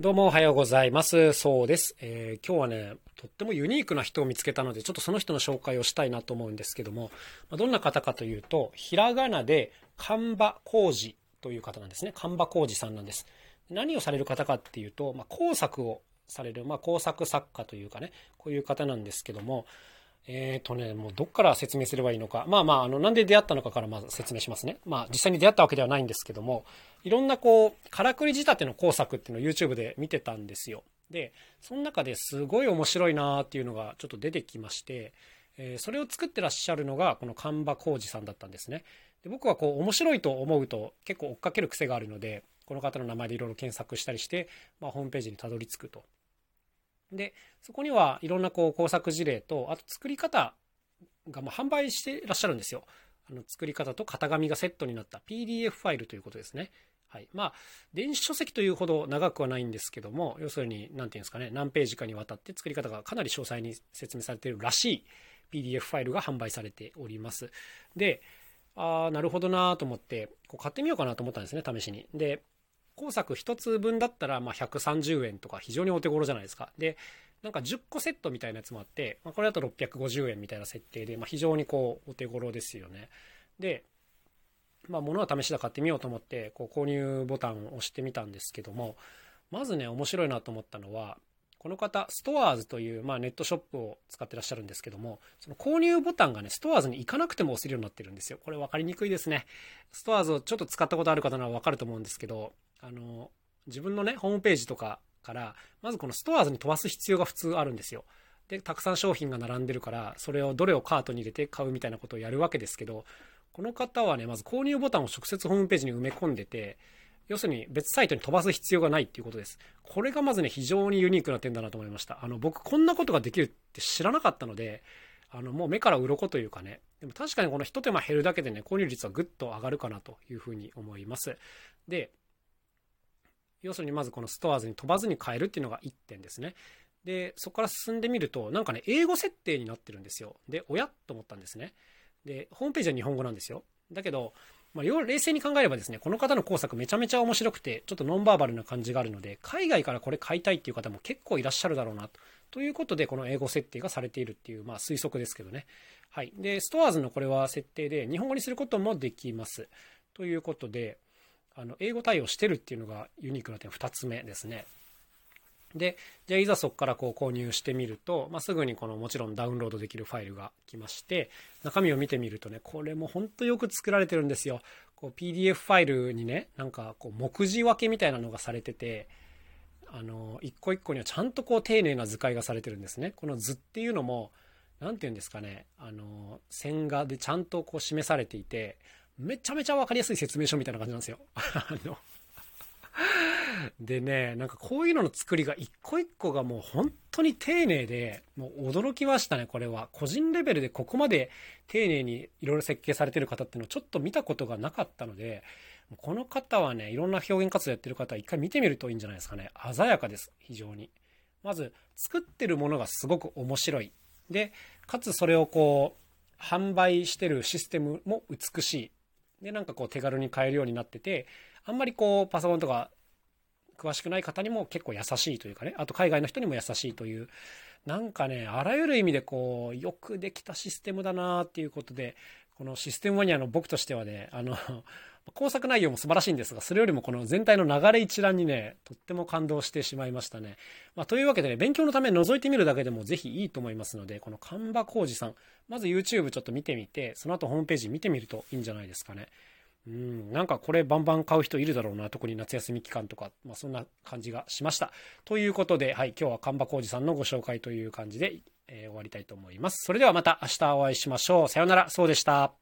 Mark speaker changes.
Speaker 1: どうもおはようございます。そうです、えー、今日はね、とってもユニークな人を見つけたので、ちょっとその人の紹介をしたいなと思うんですけども、どんな方かというと、ひらがなで、神場浩二という方なんですね。神場浩二さんなんです。何をされる方かっていうと、まあ、工作をされる、まあ、工作作家というかね、こういう方なんですけども、えっ、ー、とね、もうどっから説明すればいいのか。まあまあ、あの、なんで出会ったのかからまず説明しますね。まあ、実際に出会ったわけではないんですけども、いろんなこう、からくり仕立ての工作っていうのを YouTube で見てたんですよ。で、その中ですごい面白いなーっていうのがちょっと出てきまして、えー、それを作ってらっしゃるのが、この神場浩二さんだったんですね。で僕はこう、面白いと思うと結構追っかける癖があるので、この方の名前でいろいろ検索したりして、まあ、ホームページにたどり着くと。で、そこにはいろんなこう工作事例と、あと作り方がま販売してらっしゃるんですよ。あの作り方と型紙がセットになった PDF ファイルということですね。はい。まあ、電子書籍というほど長くはないんですけども、要するに、何て言うんですかね、何ページかにわたって作り方がかなり詳細に説明されているらしい PDF ファイルが販売されております。で、ああ、なるほどなと思って、こう買ってみようかなと思ったんですね、試しに。で、工作1つ分だったら、ま130円とか非常にお手頃じゃないですか。で、なんか10個セットみたいなやつもあって、まあ、これだと650円みたいな設定で、まあ、非常にこうお手頃ですよね。で、まあ、物は試しだ買ってみようと思って、こう購入ボタンを押してみたんですけども、まずね、面白いなと思ったのは、この方、ストアーズという、まあ、ネットショップを使ってらっしゃるんですけども、その購入ボタンがね、ストアーズに行かなくても押せるようになってるんですよ。これ分かりにくいですね。ストアーズをちょっと使ったことある方なら分かると思うんですけど、あの、自分のね、ホームページとかから、まずこのストアーズに飛ばす必要が普通あるんですよ。で、たくさん商品が並んでるから、それをどれをカートに入れて買うみたいなことをやるわけですけど、この方はね、まず購入ボタンを直接ホームページに埋め込んでて、要するに別サイトに飛ばす必要がないっていうことです。これがまずね、非常にユニークな点だなと思いました。あの、僕こんなことができるって知らなかったので、あの、もう目から鱗というかね、でも確かにこの一手間減るだけでね、購入率はぐっと上がるかなというふうに思います。で、要するにまずこのストアーズに飛ばずに買えるっていうのが1点ですね。で、そこから進んでみると、なんかね、英語設定になってるんですよ。で、おやと思ったんですね。で、ホームページは日本語なんですよ。だけど、まあ、冷静に考えればですね、この方の工作めちゃめちゃ面白くて、ちょっとノンバーバルな感じがあるので、海外からこれ買いたいっていう方も結構いらっしゃるだろうなと。ということで、この英語設定がされているっていう、まあ推測ですけどね。はい。で、ストアーズのこれは設定で、日本語にすることもできます。ということで、あの英語対応してるっていうのがユニークな点2つ目ですね。で、じゃあいざそこからこう購入してみると、まあ、すぐにこのもちろんダウンロードできるファイルが来まして、中身を見てみるとね、これも本当よく作られてるんですよ。こう PDF ファイルにね、なんかこう目次分けみたいなのがされてて、あの、一個一個にはちゃんとこう丁寧な図解がされてるんですね。この図っていうのも、何て言うんですかね、あの、線画でちゃんとこう示されていて、めちゃめちゃ分かりやすい説明書みたいな感じなんですよ。あのでね、なんかこういうのの作りが一個一個がもう本当に丁寧で、もう驚きましたね、これは。個人レベルでここまで丁寧にいろいろ設計されてる方っていうのをちょっと見たことがなかったので、この方はね、いろんな表現活動やってる方は一回見てみるといいんじゃないですかね。鮮やかです、非常に。まず、作ってるものがすごく面白い。で、かつそれをこう、販売してるシステムも美しい。で、なんかこう手軽に買えるようになってて、あんまりこうパソコンとか詳しくない方にも結構優しいというかね、あと海外の人にも優しいという、なんかね、あらゆる意味でこう、よくできたシステムだなっていうことで、このシステムマニアの僕としてはね、あの、工作内容も素晴らしいんですが、それよりもこの全体の流れ一覧にね、とっても感動してしまいましたね。まあ、というわけでね、勉強のため覗いてみるだけでもぜひいいと思いますので、この神場浩二さん、まず YouTube ちょっと見てみて、その後ホームページ見てみるといいんじゃないですかね。うん、なんかこれバンバン買う人いるだろうな、特に夏休み期間とか、まあそんな感じがしました。ということで、はい、今日は神場浩二さんのご紹介という感じで、え、終わりたいと思います。それではまた明日お会いしましょう。さようなら、そうでした。